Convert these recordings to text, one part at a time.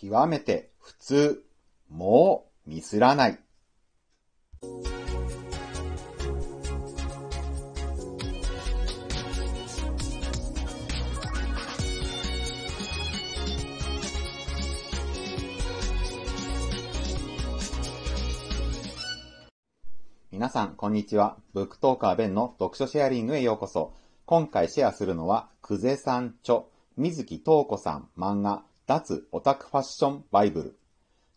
極めて普通、もうミスらない。皆さん、こんにちは。ブックトーカーベンの読書シェアリングへようこそ。今回シェアするのは、くぜさん著、水木東子さん漫画、脱オタクファッションバイブル。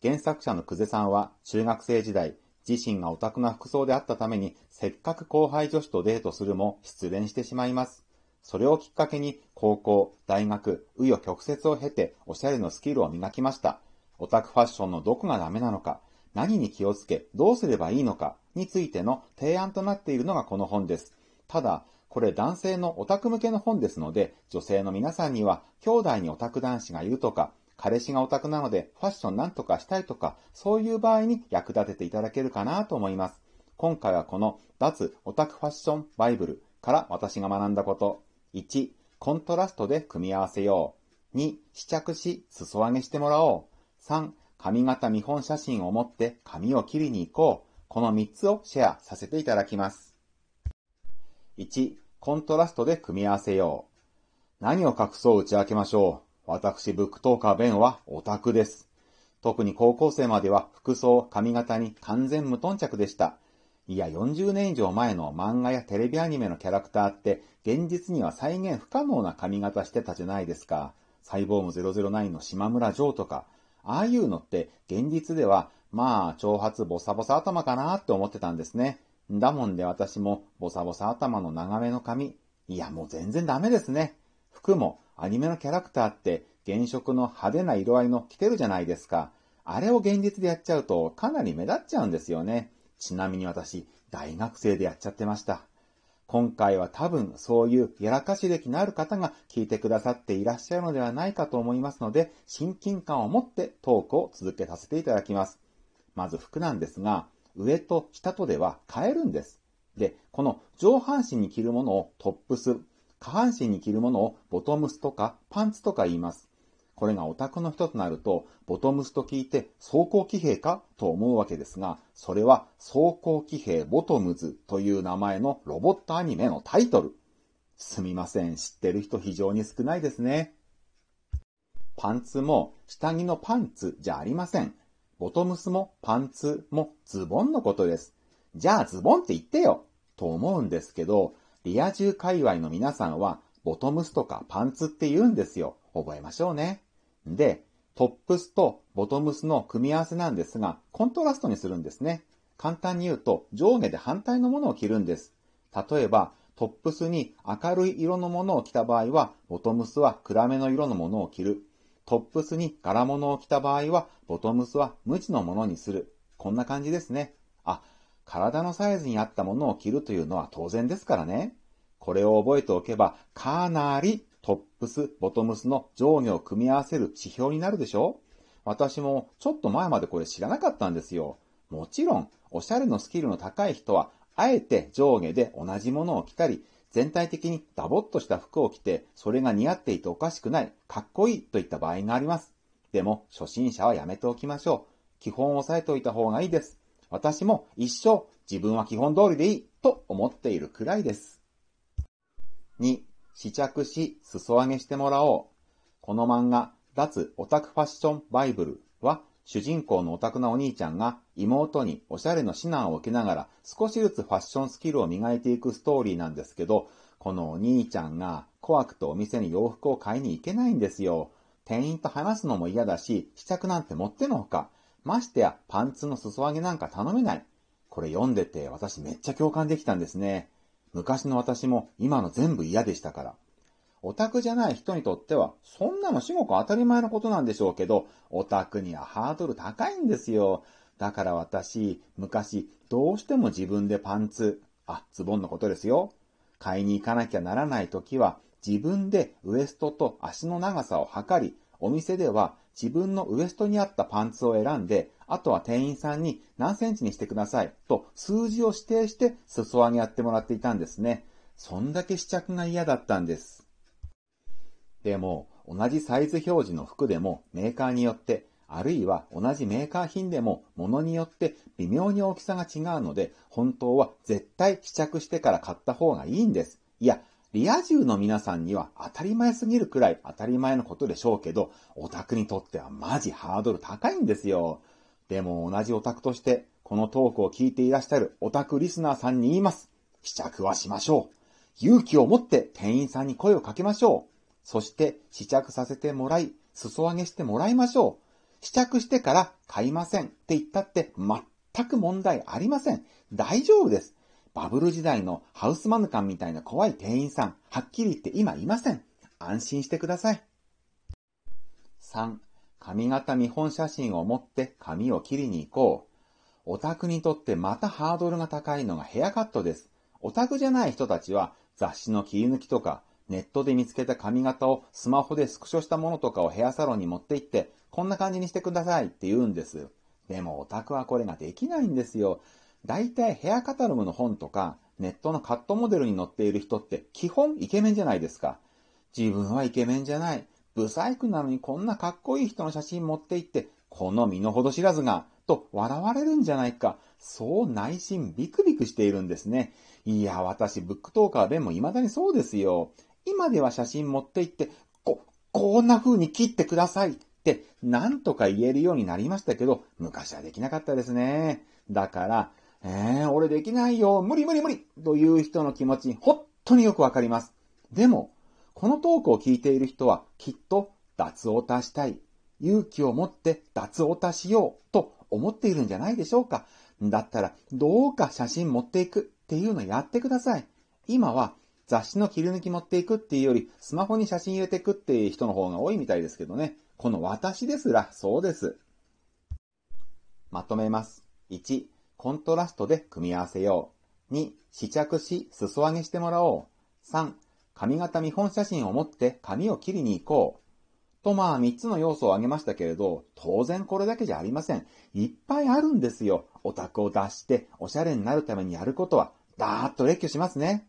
原作者の久世さんは中学生時代、自身がオタクな服装であったために、せっかく後輩女子とデートするも失恋してしまいます。それをきっかけに、高校、大学、紆余曲折を経て、おしゃれのスキルを磨きました。オタクファッションのどこがダメなのか、何に気をつけ、どうすればいいのか、についての提案となっているのがこの本です。ただ、これ男性のオタク向けの本ですので、女性の皆さんには、兄弟にオタク男子がいるとか、彼氏がオタクなのでファッションなんとかしたいとか、そういう場合に役立てていただけるかなと思います。今回はこの脱オタクファッションバイブルから私が学んだこと。1、コントラストで組み合わせよう。2、試着し、裾上げしてもらおう。3、髪型見本写真を持って髪を切りに行こう。この3つをシェアさせていただきます。1、コントラストで組み合わせよう。何を隠そう打ち明けましょう。私、ブックトーカーベンはオタクです。特に高校生までは服装、髪型に完全無頓着でした。いや、40年以上前の漫画やテレビアニメのキャラクターって、現実には再現不可能な髪型してたじゃないですか。サイボーム009の島村城とか。ああいうのって、現実では、まあ、長髪ボサボサ頭かなって思ってたんですね。だもんで私も、ボサボサ頭の長めの髪。いや、もう全然ダメですね。服も、アニメのキャラクターって原色の派手な色合いの着てるじゃないですか。あれを現実でやっちゃうとかなり目立っちゃうんですよね。ちなみに私、大学生でやっちゃってました。今回は多分そういうやらかし歴のある方が聞いてくださっていらっしゃるのではないかと思いますので、親近感を持ってトークを続けさせていただきます。まず服なんですが、上と下とでは変えるんです。で、この上半身に着るものをトップス、下半身に着るものをボトムスとかパンツとか言います。これがオタクの人となると、ボトムスと聞いて装甲騎兵かと思うわけですが、それは装甲騎兵ボトムズという名前のロボットアニメのタイトル。すみません、知ってる人非常に少ないですね。パンツも下着のパンツじゃありません。ボトムスもパンツもズボンのことです。じゃあズボンって言ってよと思うんですけど、リア充界隈の皆さんは、ボトムスとかパンツって言うんですよ。覚えましょうね。で、トップスとボトムスの組み合わせなんですが、コントラストにするんですね。簡単に言うと、上下で反対のものを着るんです。例えば、トップスに明るい色のものを着た場合は、ボトムスは暗めの色のものを着る。トップスに柄物を着た場合は、ボトムスは無地のものにする。こんな感じですね。あ、体のサイズに合ったものを着るというのは当然ですからね。これを覚えておけば、かなりトップス、ボトムスの上下を組み合わせる指標になるでしょ私もちょっと前までこれ知らなかったんですよ。もちろん、おしゃれのスキルの高い人は、あえて上下で同じものを着たり、全体的にダボっとした服を着て、それが似合っていておかしくない、かっこいいといった場合があります。でも、初心者はやめておきましょう。基本を押さえておいた方がいいです。私も一生自分は基本通りでいいと思っているくらいです。2、試着し、裾上げしてもらおう。この漫画、脱オタクファッションバイブルは、主人公のオタクなお兄ちゃんが妹におしゃれの指南を受けながら少しずつファッションスキルを磨いていくストーリーなんですけど、このお兄ちゃんが怖くてお店に洋服を買いに行けないんですよ。店員と話すのも嫌だし、試着なんて持ってのほか。ましてやパンツの裾上げなんか頼めない。これ読んでて私めっちゃ共感できたんですね。昔の私も今の全部嫌でしたから。オタクじゃない人にとっては、そんなの至極当たり前のことなんでしょうけど、オタクにはハードル高いんですよ。だから私、昔、どうしても自分でパンツ、あ、ズボンのことですよ。買いに行かなきゃならない時は、自分でウエストと足の長さを測り、お店では自分のウエストに合ったパンツを選んで、あとは店員さんに何センチにしてくださいと数字を指定して裾上げやってもらっていたんですね。そんだけ試着が嫌だったんです。でも、同じサイズ表示の服でもメーカーによってあるいは同じメーカー品でも物によって微妙に大きさが違うので、本当は絶対試着してから買った方がいいんです。いや、リア充の皆さんには当たり前すぎるくらい当たり前のことでしょうけど、オタクにとってはマジハードル高いんですよ。でも同じオタクとして、このトークを聞いていらっしゃるオタクリスナーさんに言います。試着はしましょう。勇気を持って店員さんに声をかけましょう。そして試着させてもらい、裾上げしてもらいましょう。試着してから買いませんって言ったって全く問題ありません。大丈夫です。バブル時代のハウスマヌカンみたいな怖い店員さん、はっきり言って今いません。安心してください。3、髪型見本写真を持って髪を切りに行こう。オタクにとってまたハードルが高いのがヘアカットです。オタクじゃない人たちは雑誌の切り抜きとか、ネットで見つけた髪型をスマホでスクショしたものとかをヘアサロンに持って行って、こんな感じにしてくださいって言うんです。でもオタクはこれができないんですよ。だいたいヘアカタログの本とか、ネットのカットモデルに載っている人って基本イケメンじゃないですか。自分はイケメンじゃない。ブサイクなのにこんなかっこいい人の写真持って行って、この身の程知らずが、と笑われるんじゃないか。そう内心ビクビクしているんですね。いや、私、ブックトーカーでも未だにそうですよ。今では写真持って行って、こ、こんな風に切ってくださいって、なんとか言えるようになりましたけど、昔はできなかったですね。だから、えー、俺できないよ、無理無理無理という人の気持ち、本当によくわかります。でも、このトークを聞いている人は、きっと、脱オタしたい。勇気を持って脱オタしようと思っているんじゃないでしょうか。だったら、どうか写真持っていくっていうのやってください。今は、雑誌の切り抜き持っていくっていうより、スマホに写真入れていくっていう人の方が多いみたいですけどね。この私ですら、そうです。まとめます。1、コントラストで組み合わせよう。2、試着し、裾上げしてもらおう。3、髪型見本写真を持って髪を切りに行こう。とまあ3つの要素を挙げましたけれど、当然これだけじゃありません。いっぱいあるんですよ。オタクを出しておしゃれになるためにやることは、だーっと列挙しますね。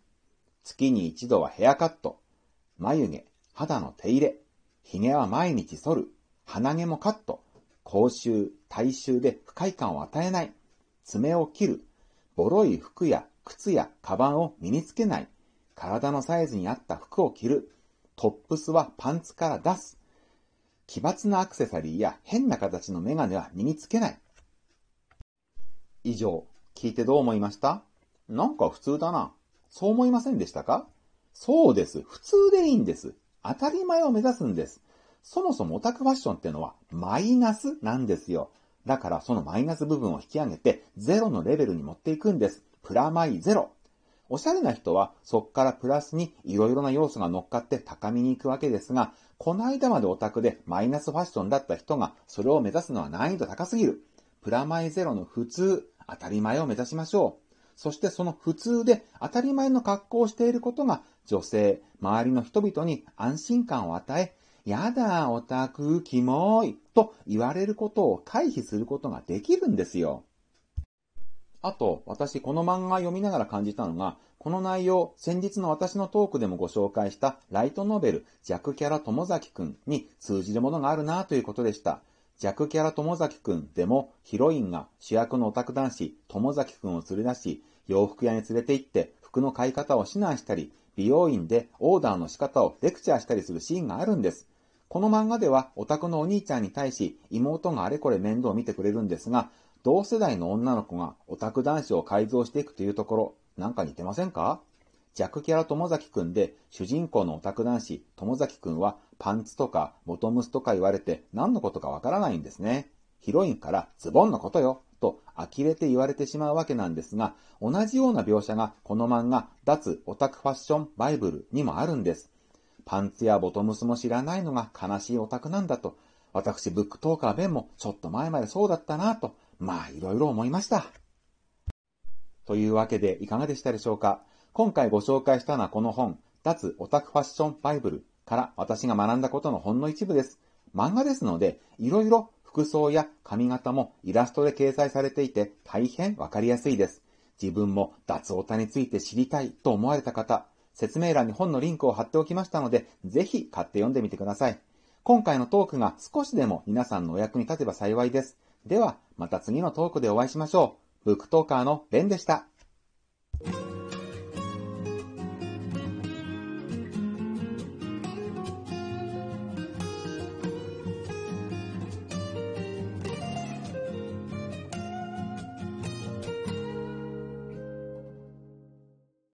月に一度はヘアカット。眉毛、肌の手入れ。髭は毎日剃る。鼻毛もカット。口臭、体臭で不快感を与えない。爪を切る。ボロい服や靴やカバンを身につけない。体のサイズに合った服を着る。トップスはパンツから出す。奇抜なアクセサリーや変な形のメガネは身につけない。以上、聞いてどう思いました？なんか普通だな。そう思いませんでしたか？そうです。普通でいいんです。当たり前を目指すんです。そもそもオタクファッションってのはマイナスなんですよ。だからそのマイナス部分を引き上げてゼロのレベルに持っていくんです。プラマイゼロ。おしゃれな人はそっからプラスに色々な要素が乗っかって高みに行くわけですが、この間までオタクでマイナスファッションだった人がそれを目指すのは難易度高すぎる。プラマイゼロの普通、当たり前を目指しましょう。そしてその普通で当たり前の格好をしていることが女性、周りの人々に安心感を与え、やだ、オタク、キモい、と言われることを回避することができるんですよ。あと、私この漫画読みながら感じたのが、この内容、先日の私のトークでもご紹介したライトノベル、弱キャラ友崎くんに通じるものがあるなということでした。弱キャラ友崎くんでも、ヒロインが主役のオタク男子、友崎くんを連れ出し、洋服屋に連れて行って服の買い方を指南したり、美容院でオーダーの仕方をレクチャーしたりするシーンがあるんです。この漫画ではオタクのお兄ちゃんに対し妹があれこれ面倒を見てくれるんですが、同世代の女の子がオタク男子を改造していくというところ、なんか似てませんか？弱キャラ友崎くんで主人公のオタク男子友崎くんはパンツとかボトムスとか言われて何のことかわからないんですね。ヒロインからズボンのことよと呆れて言われてしまうわけなんですが、同じような描写がこの漫画脱オタクファッションバイブルにもあるんです。パンツやボトムスも知らないのが悲しいオタクなんだと、私、ブックトーカー弁もちょっと前までそうだったなと、まあいろいろ思いました。というわけでいかがでしたでしょうか今回ご紹介したのはこの本、脱オタクファッションバイブルから私が学んだことのほんの一部です。漫画ですので、いろいろ服装や髪型もイラストで掲載されていて大変わかりやすいです。自分も脱オタについて知りたいと思われた方、説明欄に本のリンクを貼っておきましたので、ぜひ買って読んでみてください。今回のトークが少しでも皆さんのお役に立てば幸いです。では、また次のトークでお会いしましょう。ブックトーカーのベンでした。